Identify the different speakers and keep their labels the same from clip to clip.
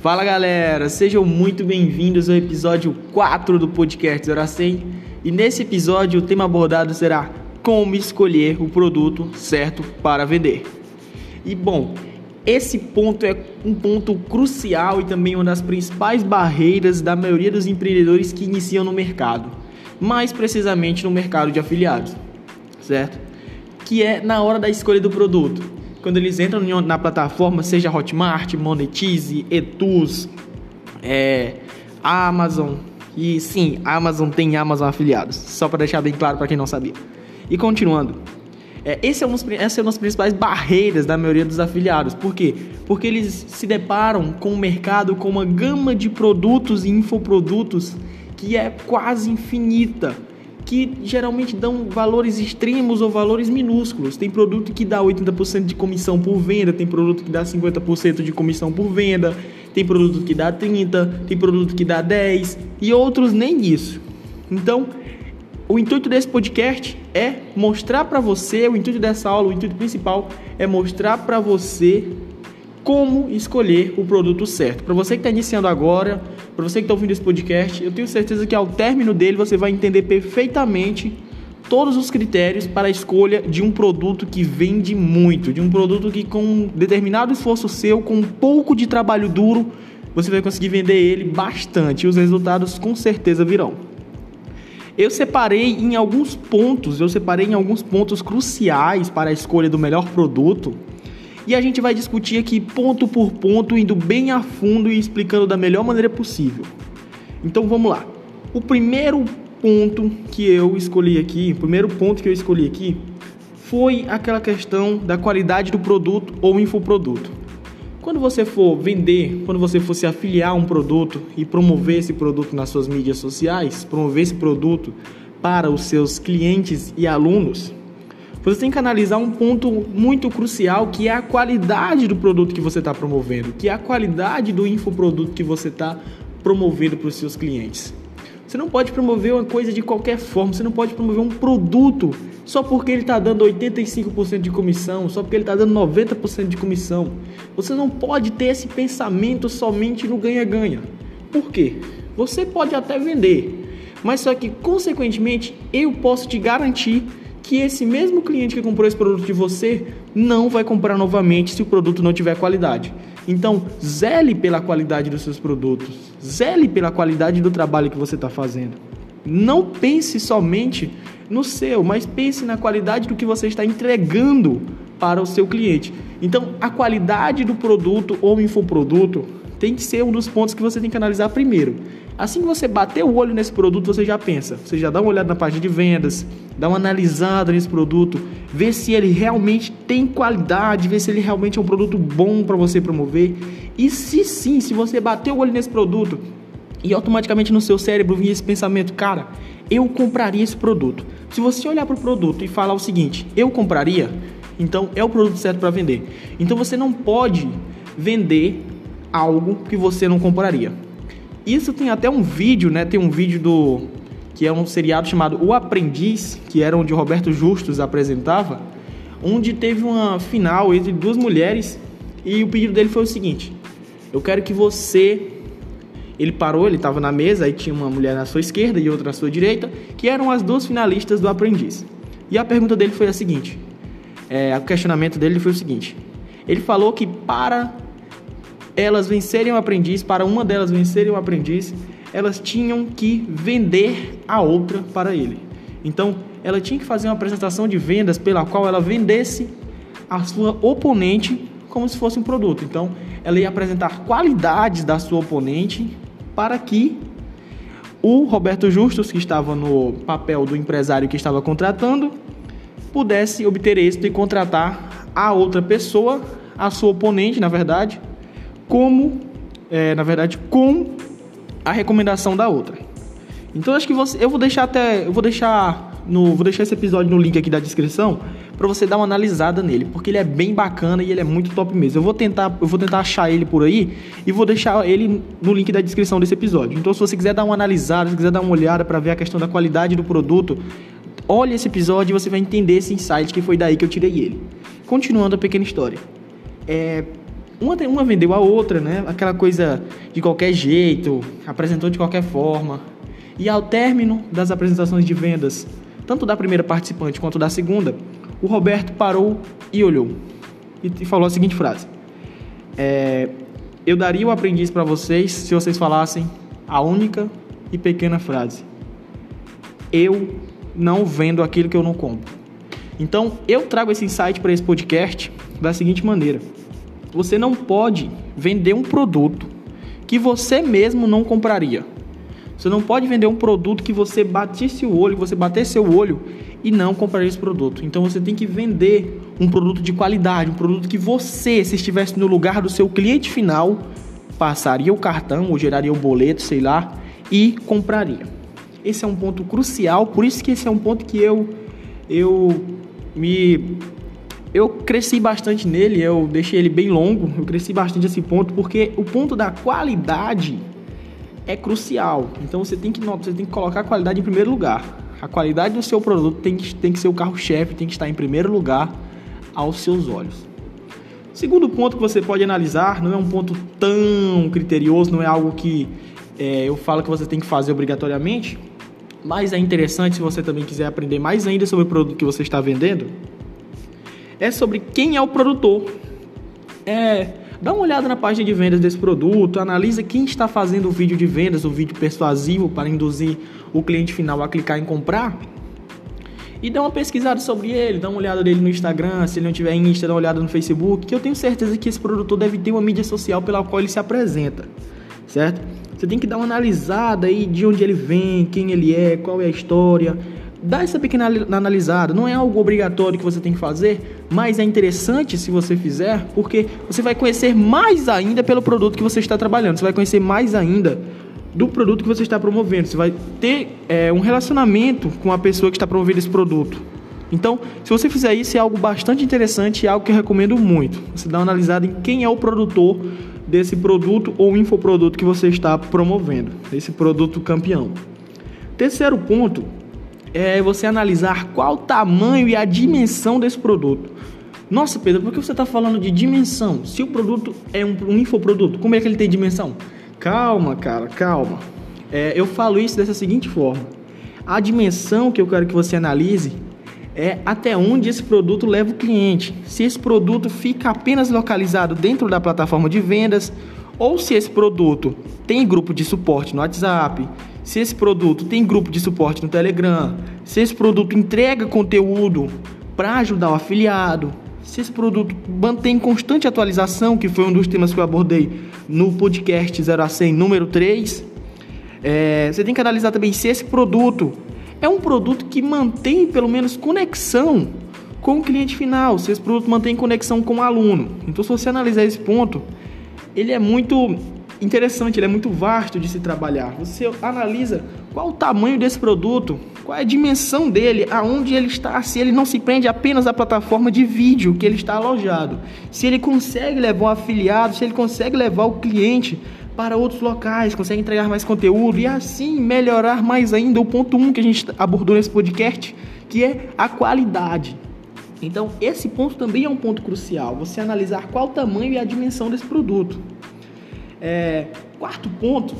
Speaker 1: Fala galera, sejam muito bem-vindos ao episódio 4 do podcast Hora 100 e nesse episódio o tema abordado será como escolher o produto certo para vender. E bom, esse ponto é um ponto crucial e também uma das principais barreiras da maioria dos empreendedores que iniciam no mercado, mais precisamente no mercado de afiliados, certo? Que é na hora da escolha do produto. Quando eles entram na plataforma, seja Hotmart, Monetize, Etus, é, Amazon, e sim, Amazon tem Amazon afiliados, só para deixar bem claro para quem não sabia. E continuando, é, esse é um, essa é uma das principais barreiras da maioria dos afiliados. Por quê? Porque eles se deparam com o mercado com uma gama de produtos e infoprodutos que é quase infinita, que geralmente dão valores extremos ou valores minúsculos. Tem produto que dá 80% de comissão por venda, tem produto que dá 50% de comissão por venda, tem produto que dá 30, tem produto que dá 10 e outros nem isso. Então, o intuito desse podcast é mostrar para você, o intuito dessa aula, o intuito principal é mostrar para você como escolher o produto certo. Para você que está iniciando agora, para você que está ouvindo esse podcast, eu tenho certeza que ao término dele você vai entender perfeitamente todos os critérios para a escolha de um produto que vende muito, de um produto que com determinado esforço seu, com um pouco de trabalho duro, você vai conseguir vender ele bastante e os resultados com certeza virão. Eu separei em alguns pontos, eu separei em alguns pontos cruciais para a escolha do melhor produto. E a gente vai discutir aqui ponto por ponto, indo bem a fundo e explicando da melhor maneira possível. Então vamos lá. O primeiro ponto que eu escolhi aqui, o primeiro ponto que eu escolhi aqui foi aquela questão da qualidade do produto ou infoproduto. Quando você for vender, quando você for se afiliar a um produto e promover esse produto nas suas mídias sociais, promover esse produto para os seus clientes e alunos, você tem que analisar um ponto muito crucial que é a qualidade do produto que você está promovendo, que é a qualidade do infoproduto que você está promovendo para os seus clientes. Você não pode promover uma coisa de qualquer forma, você não pode promover um produto só porque ele está dando 85% de comissão, só porque ele está dando 90% de comissão. Você não pode ter esse pensamento somente no ganha-ganha. Por quê? Você pode até vender, mas só que, consequentemente, eu posso te garantir que esse mesmo cliente que comprou esse produto de você não vai comprar novamente se o produto não tiver qualidade. Então, zele pela qualidade dos seus produtos, zele pela qualidade do trabalho que você está fazendo. Não pense somente no seu, mas pense na qualidade do que você está entregando para o seu cliente. Então, a qualidade do produto ou infoproduto tem que ser um dos pontos que você tem que analisar primeiro. Assim que você bater o olho nesse produto, você já pensa, você já dá uma olhada na página de vendas, dá uma analisada nesse produto, vê se ele realmente tem qualidade, vê se ele realmente é um produto bom para você promover. E se sim, se você bater o olho nesse produto e automaticamente no seu cérebro vir esse pensamento, cara, eu compraria esse produto. Se você olhar para o produto e falar o seguinte, eu compraria, então é o produto certo para vender. Então você não pode vender algo que você não compraria. Isso tem até um vídeo, né? Tem um vídeo do que é um seriado chamado O Aprendiz, que era onde Roberto Justus apresentava, onde teve uma final entre duas mulheres e o pedido dele foi o seguinte: eu quero que você ele parou, ele estava na mesa, aí tinha uma mulher na sua esquerda e outra na sua direita, que eram as duas finalistas do aprendiz. E a pergunta dele foi a seguinte: é, o questionamento dele foi o seguinte. Ele falou que para elas vencerem o aprendiz, para uma delas vencerem o aprendiz, elas tinham que vender a outra para ele. Então, ela tinha que fazer uma apresentação de vendas pela qual ela vendesse a sua oponente como se fosse um produto. Então, ela ia apresentar qualidades da sua oponente para que o Roberto Justus, que estava no papel do empresário que estava contratando, pudesse obter êxito e contratar a outra pessoa, a sua oponente, na verdade, como, é, na verdade, com a recomendação da outra. Então acho que você, eu vou deixar até, eu vou deixar no, vou deixar esse episódio no link aqui da descrição para você dar uma analisada nele, porque ele é bem bacana e ele é muito top mesmo. Eu vou tentar, eu vou tentar achar ele por aí e vou deixar ele no link da descrição desse episódio. Então se você quiser dar uma analisada, se quiser dar uma olhada para ver a questão da qualidade do produto, olhe esse episódio e você vai entender esse insight que foi daí que eu tirei ele. Continuando a pequena história. É, uma, uma vendeu a outra, né? Aquela coisa de qualquer jeito, apresentou de qualquer forma. E ao término das apresentações de vendas, tanto da primeira participante quanto da segunda, o Roberto parou e olhou e falou a seguinte frase: é, Eu daria o aprendiz para vocês se vocês falassem a única e pequena frase: Eu não vendo aquilo que eu não compro. Então, eu trago esse insight para esse podcast da seguinte maneira: você não pode vender um produto que você mesmo não compraria. Você não pode vender um produto que você batisse o olho, você batesse seu olho e não compraria esse produto. Então você tem que vender um produto de qualidade, um produto que você, se estivesse no lugar do seu cliente final, passaria o cartão ou geraria o boleto, sei lá, e compraria. Esse é um ponto crucial, por isso que esse é um ponto que eu eu me eu cresci bastante nele, eu deixei ele bem longo, eu cresci bastante esse ponto, porque o ponto da qualidade é crucial. Então você tem que, você tem que colocar a qualidade em primeiro lugar. A qualidade do seu produto tem que, tem que ser o carro-chefe, tem que estar em primeiro lugar aos seus olhos. Segundo ponto que você pode analisar, não é um ponto tão criterioso, não é algo que é, eu falo que você tem que fazer obrigatoriamente, mas é interessante se você também quiser aprender mais ainda sobre o produto que você está vendendo é sobre quem é o produtor. É, dá uma olhada na página de vendas desse produto, analisa quem está fazendo o vídeo de vendas, o vídeo persuasivo para induzir o cliente final a clicar em comprar. E dá uma pesquisada sobre ele, dá uma olhada dele no Instagram, se ele não tiver Insta, dá uma olhada no Facebook, que eu tenho certeza que esse produtor deve ter uma mídia social pela qual ele se apresenta, certo? Você tem que dar uma analisada aí de onde ele vem, quem ele é, qual é a história, dá essa pequena analisada. Não é algo obrigatório que você tem que fazer, mas é interessante se você fizer, porque você vai conhecer mais ainda pelo produto que você está trabalhando. Você vai conhecer mais ainda do produto que você está promovendo. Você vai ter é, um relacionamento com a pessoa que está promovendo esse produto. Então, se você fizer isso, é algo bastante interessante e algo que eu recomendo muito. Você dá uma analisada em quem é o produtor desse produto ou infoproduto que você está promovendo, esse produto campeão. Terceiro ponto é você analisar qual o tamanho e a dimensão desse produto. Nossa, Pedro, por que você está falando de dimensão? Se o produto é um, um, infoproduto, como é que ele tem dimensão? Calma, cara, calma. É, eu falo isso dessa seguinte forma: a dimensão que eu quero que você analise é até onde esse produto leva o cliente. Se esse produto fica apenas localizado dentro da plataforma de vendas ou se esse produto tem grupo de suporte no WhatsApp, se esse produto tem grupo de suporte no Telegram, se esse produto entrega conteúdo para ajudar o afiliado, se esse produto mantém constante atualização, que foi um dos temas que eu abordei no podcast 0 a 100 número 3, é, você tem que analisar também se esse produto é um produto que mantém pelo menos conexão com o cliente final, se esse produto mantém conexão com o aluno. Então, se você analisar esse ponto, ele é muito interessante, ele é muito vasto de se trabalhar. Você analisa qual o tamanho desse produto, qual é a dimensão dele, aonde ele está, se ele não se prende apenas à plataforma de vídeo que ele está alojado, se ele consegue levar o afiliado, se ele consegue levar o cliente para outros locais, consegue entregar mais conteúdo e assim melhorar mais ainda o ponto 1 um que a gente abordou nesse podcast, que é a qualidade. Então, esse ponto também é um ponto crucial, você analisar qual o tamanho e a dimensão desse produto. É, quarto ponto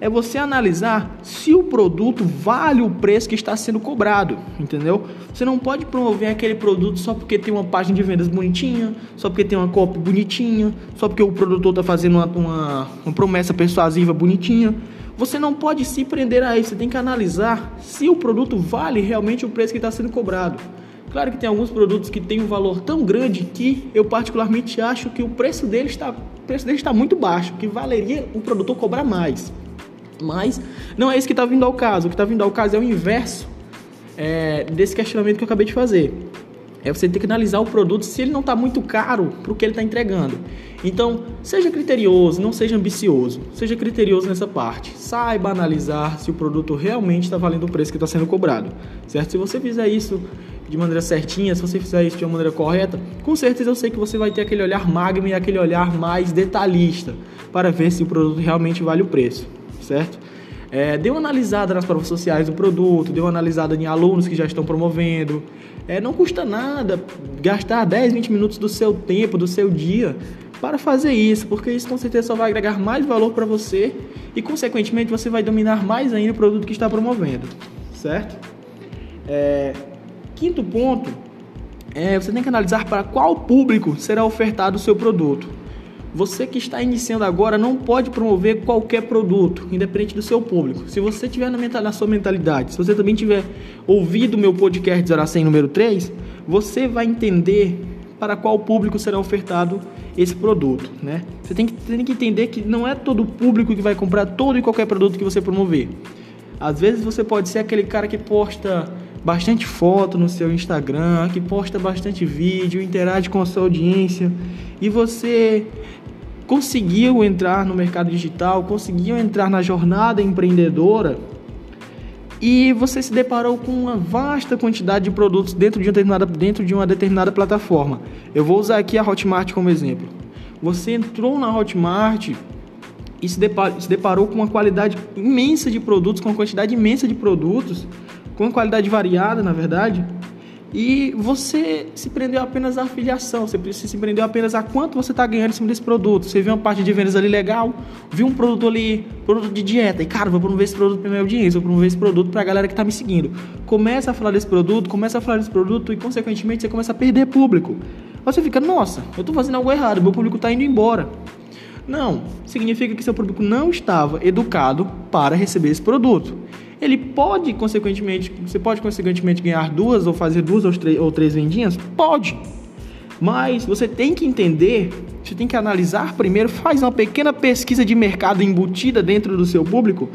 Speaker 1: é você analisar se o produto vale o preço que está sendo cobrado, entendeu? Você não pode promover aquele produto só porque tem uma página de vendas bonitinha, só porque tem uma copy bonitinha, só porque o produtor está fazendo uma, uma, uma promessa persuasiva bonitinha. Você não pode se prender a isso, você tem que analisar se o produto vale realmente o preço que está sendo cobrado. Claro que tem alguns produtos que têm um valor tão grande que eu particularmente acho que o preço dele está, preço dele está muito baixo, que valeria o produtor cobrar mais. Mas não é isso que está vindo ao caso. O que está vindo ao caso é o inverso é, desse questionamento que eu acabei de fazer. É você ter que analisar o produto se ele não está muito caro para o que ele está entregando. Então, seja criterioso, não seja ambicioso. Seja criterioso nessa parte. Saiba analisar se o produto realmente está valendo o preço que está sendo cobrado. Certo? Se você fizer isso de maneira certinha, se você fizer isso de uma maneira correta, com certeza eu sei que você vai ter aquele olhar magno e aquele olhar mais detalhista para ver se o produto realmente vale o preço, certo? É, dê uma analisada nas provas sociais do produto, dê uma analisada em alunos que já estão promovendo. É, não custa nada gastar 10, 20 minutos do seu tempo, do seu dia, para fazer isso, porque isso com certeza só vai agregar mais valor para você e, consequentemente, você vai dominar mais ainda o produto que está promovendo, certo? É, quinto ponto é você tem que analisar para qual público será ofertado o seu produto. Você que está iniciando agora não pode promover qualquer produto, independente do seu público. Se você tiver na, sua mentalidade, se você também tiver ouvido o meu podcast 0 a 100 número 3, você vai entender para qual público será ofertado esse produto, né? Você tem que, tem que entender que não é todo público que vai comprar todo e qualquer produto que você promover. Às vezes você pode ser aquele cara que posta bastante foto no seu Instagram, que posta bastante vídeo, interage com a sua audiência e você conseguiu entrar no mercado digital, conseguiu entrar na jornada empreendedora e você se deparou com uma vasta quantidade de produtos dentro de, uma determinada, dentro de uma determinada plataforma. Eu vou usar aqui a Hotmart como exemplo. Você entrou na Hotmart e se deparou, se deparou com uma qualidade imensa de produtos, com uma quantidade imensa de produtos, com uma qualidade variada, na verdade, e você se prendeu apenas à afiliação, você se prendeu apenas a quanto você está ganhando em cima desse produto. Você viu uma parte de vendas ali legal, viu um produto ali, produto de dieta, e cara, vou promover esse produto para minha audiência, vou promover esse produto para a galera que está me seguindo. Começa a falar desse produto, começa a falar desse produto e, consequentemente, você começa a perder público. Você fica, nossa, eu estou fazendo algo errado, meu público está indo embora. Não, significa que seu público não estava educado para receber esse produto ele pode, consequentemente, você pode, consequentemente, ganhar duas ou fazer duas ou três, ou três vendinhas? Pode. Mas você tem que entender, você tem que analisar primeiro, faz uma pequena pesquisa de mercado embutida dentro do seu público.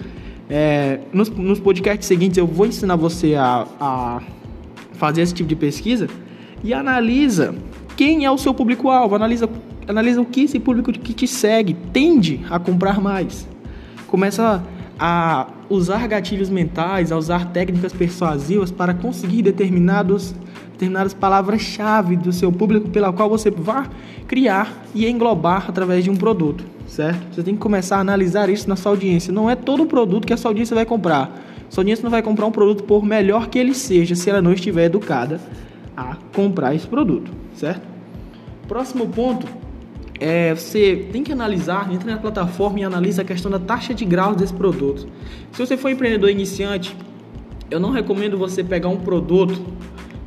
Speaker 1: É, nos, nos podcasts seguintes eu vou ensinar você a, a fazer esse tipo de pesquisa e analisa quem é o seu público-alvo, analisa, analisa o que esse público que te segue tende a comprar mais. Começa a usar gatilhos mentais, a usar técnicas persuasivas para conseguir determinados, determinadas palavras-chave do seu público pela qual você vai criar e englobar através de um produto, certo? Você tem que começar a analisar isso na sua audiência. Não é todo produto que a sua audiência vai comprar. Sua audiência não vai comprar um produto por melhor que ele seja se ela não estiver educada a comprar esse produto, certo? Próximo ponto é, você tem que analisar, entra na plataforma e analisa a questão da taxa de graus desse produto. Se você for empreendedor iniciante, eu não recomendo você pegar um produto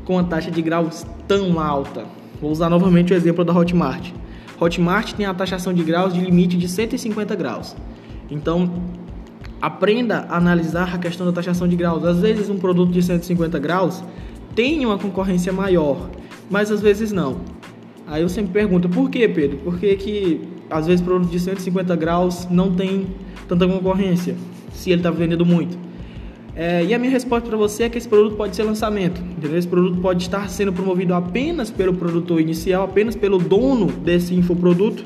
Speaker 1: com a taxa de graus tão alta. Vou usar novamente o exemplo da Hotmart. Hotmart tem a taxação de graus de limite de 150 graus. Então, aprenda a analisar a questão da taxação de graus. Às vezes, um produto de 150 graus tem uma concorrência maior, mas às vezes não. Aí eu sempre pergunto, por que, Pedro? Por que, que às vezes produto de 150 graus não tem tanta concorrência, se ele está vendendo muito? É, e a minha resposta para você é que esse produto pode ser lançamento, entendeu? Esse produto pode estar sendo promovido apenas pelo produtor inicial, apenas pelo dono desse infoproduto.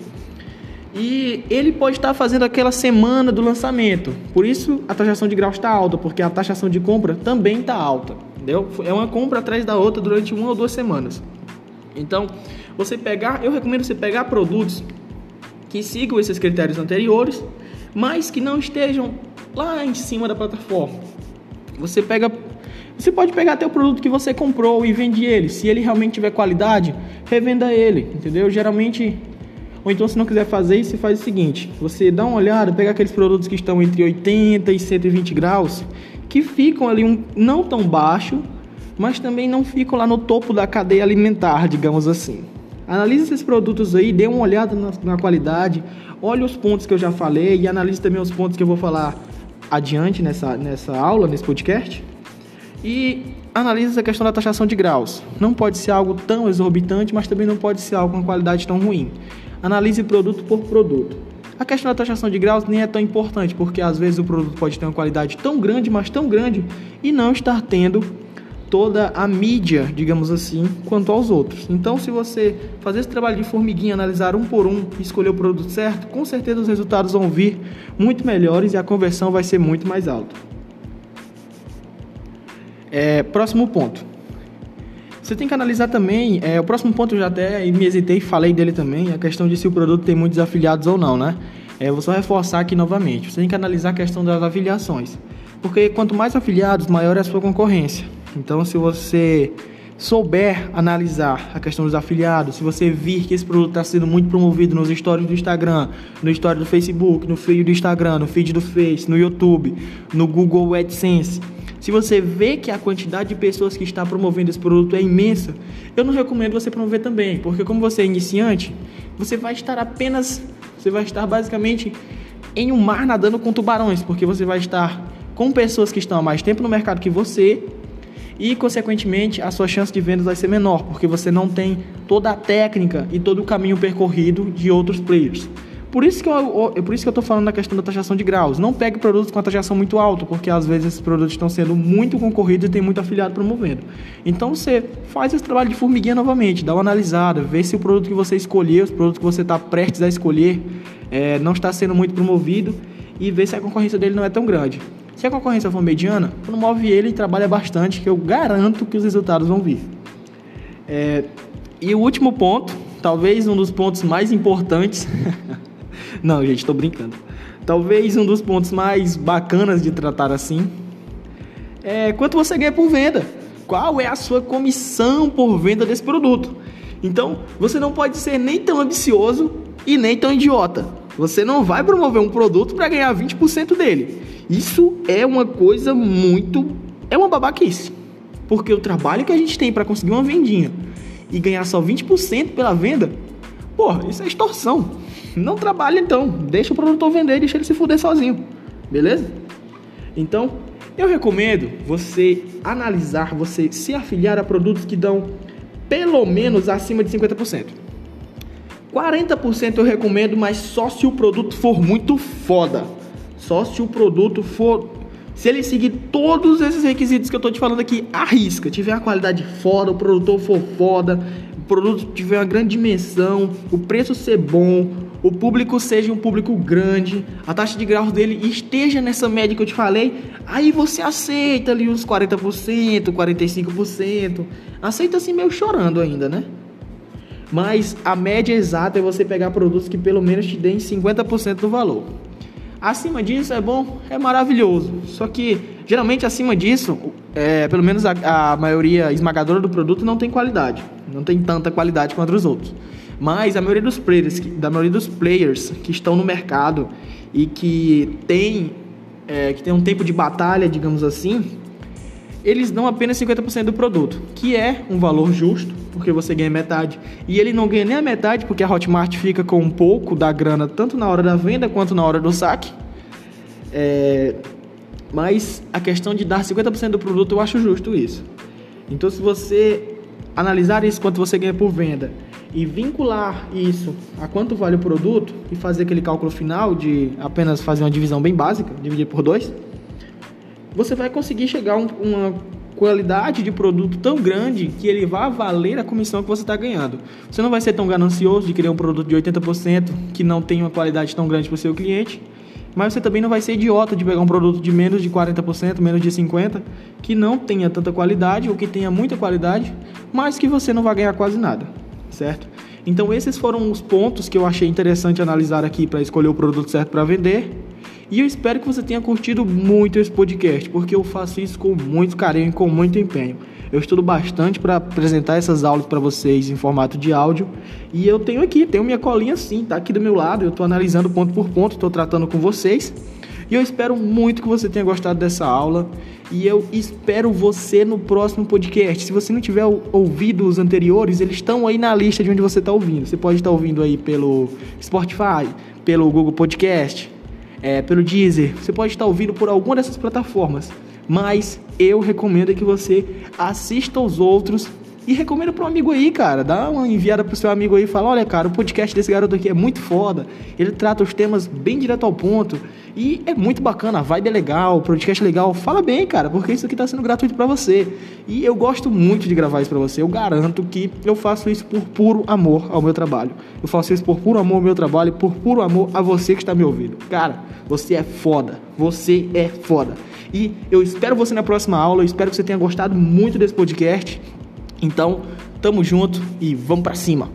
Speaker 1: E ele pode estar fazendo aquela semana do lançamento. Por isso a taxação de graus está alta, porque a taxação de compra também está alta. Entendeu? É uma compra atrás da outra durante uma ou duas semanas. Então, você pegar, eu recomendo você pegar produtos que sigam esses critérios anteriores, mas que não estejam lá em cima da plataforma. Você pega, você pode pegar até o produto que você comprou e vende ele. Se ele realmente tiver qualidade, revenda ele, entendeu? Geralmente, ou então se não quiser fazer isso, faz o seguinte: você dá uma olhada, pega aqueles produtos que estão entre 80 e 120 graus, que ficam ali um não tão baixo, mas também não ficam lá no topo da cadeia alimentar, digamos assim. Analise esses produtos aí, dê uma olhada na, na qualidade, olhe os pontos que eu já falei e analise também os pontos que eu vou falar adiante nessa, nessa aula, nesse podcast. E analise essa questão da taxação de graus. Não pode ser algo tão exorbitante, mas também não pode ser algo com qualidade tão ruim. Analise produto por produto. A questão da taxação de graus nem é tão importante, porque às vezes o produto pode ter uma qualidade tão grande, mas tão grande, e não estar tendo toda a mídia, digamos assim, quanto aos outros. Então, se você fazer esse trabalho de formiguinha, analisar um por um escolher o produto certo, com certeza os resultados vão vir muito melhores e a conversão vai ser muito mais alta. É, próximo ponto. Você tem que analisar também, é, o próximo ponto eu já até me hesitei falei dele também, a questão de se o produto tem muitos afiliados ou não, né? É, vou só reforçar aqui novamente. Você tem que analisar a questão das afiliações. Porque quanto mais afiliados, maior é a sua concorrência. Então, se você souber analisar a questão dos afiliados, se você vir que esse produto está sendo muito promovido nos stories do Instagram, no story do Facebook, no feed do Instagram, no feed do Face, no YouTube, no Google AdSense, se você vê que a quantidade de pessoas que está promovendo esse produto é imensa, eu não recomendo você promover também, porque como você é iniciante, você vai estar apenas, você vai estar basicamente em um mar nadando com tubarões, porque você vai estar com pessoas que estão há mais tempo no mercado que você e, consequentemente, a sua chance de vendas vai ser menor, porque você não tem toda a técnica e todo o caminho percorrido de outros players. Por isso que eu, por isso que eu tô falando na questão da taxação de graus. Não pegue produtos com a taxação muito alta, porque às vezes esses produtos estão sendo muito concorridos e tem muito afiliado promovendo. Então você faz esse trabalho de formiguinha novamente, dá uma analisada, vê se o produto que você escolheu, os produtos que você está prestes a escolher, é, não está sendo muito promovido e vê se a concorrência dele não é tão grande. Se a concorrência for mediana, promove ele e trabalha bastante, que eu garanto que os resultados vão vir. É, e o último ponto, talvez um dos pontos mais importantes. Não, gente, estou brincando. Talvez um dos pontos mais bacanas de tratar assim é quanto você ganha por venda. Qual é a sua comissão por venda desse produto? Então, você não pode ser nem tão ambicioso e nem tão idiota. Você não vai promover um produto para ganhar 20% dele. Isso é uma coisa muito. É uma babaquice. Porque o trabalho que a gente tem para conseguir uma vendinha e ganhar só 20% pela venda, porra, isso é extorsão. Não trabalha então, deixa o produtor vender e deixa ele se fuder sozinho, beleza? Então, eu recomendo você analisar, você se afiliar a produtos que dão pelo menos acima de 50%. 40% eu recomendo, mas só se o produto for muito foda. Só se o produto for. Se ele seguir todos esses requisitos que eu tô te falando aqui, arrisca. Tiver a qualidade foda, o produtor for foda, o produto tiver uma grande dimensão, o preço ser bom, o público seja um público grande, a taxa de graus dele esteja nessa média que eu te falei, aí você aceita ali uns 40%, 45%. Aceita assim meio chorando ainda, né? Mas a média exata é você pegar produtos que pelo menos te deem 50% do valor. Acima disso é bom, é maravilhoso. Só que geralmente acima disso, é, pelo menos a, a maioria esmagadora do produto não tem qualidade. Não tem tanta qualidade quanto os outros. Mas a maioria dos players, da maioria dos players que estão no mercado e que tem, é, que tem um tempo de batalha, digamos assim, eles dão apenas 50% do produto, que é um valor justo, porque você ganha metade. E ele não ganha nem a metade, porque a Hotmart fica com um pouco da grana, tanto na hora da venda quanto na hora do saque. É... Mas a questão de dar 50% do produto, eu acho justo isso. Então, se você analisar isso quanto você ganha por venda e vincular isso a quanto vale o produto e fazer aquele cálculo final de apenas fazer uma divisão bem básica, dividir por dois, você vai conseguir chegar a um, uma qualidade de produto tão grande que ele vai valer a comissão que você está ganhando. Você não vai ser tão ganancioso de criar um produto de 80% que não tem uma qualidade tão grande para o seu cliente, mas você também não vai ser idiota de pegar um produto de menos de 40%, menos de 50%, que não tenha tanta qualidade ou que tenha muita qualidade, mas que você não vai ganhar quase nada, certo? Então esses foram os pontos que eu achei interessante analisar aqui para escolher o produto certo para vender. E eu espero que você tenha curtido muito esse podcast, porque eu faço isso com muito carinho e com muito empenho. Eu estudo bastante para apresentar essas aulas para vocês em formato de áudio. E eu tenho aqui, tenho minha colinha sim, tá aqui do meu lado. Eu estou analisando ponto por ponto, estou tratando com vocês. E eu espero muito que você tenha gostado dessa aula. E eu espero você no próximo podcast. Se você não tiver ouvido os anteriores, eles estão aí na lista de onde você está ouvindo. Você pode estar ouvindo aí pelo Spotify, pelo Google Podcast, é, pelo Deezer, você pode estar ouvindo por alguma dessas plataformas, mas eu recomendo que você assista aos outros e recomenda para um amigo aí, cara. Dá uma enviada pro seu amigo aí e fala: olha, cara, o podcast desse garoto aqui é muito foda. Ele trata os temas bem direto ao ponto. E é muito bacana, a vibe é legal, o podcast é legal. Fala bem, cara, porque isso aqui tá sendo gratuito para você. E eu gosto muito de gravar isso para você. Eu garanto que eu faço isso por puro amor ao meu trabalho. Eu faço isso por puro amor ao meu trabalho e por puro amor a você que está me ouvindo. Cara, você é foda. Você é foda. E eu espero você na próxima aula. Eu espero que você tenha gostado muito desse podcast. Então, tamo junto e vamos para cima.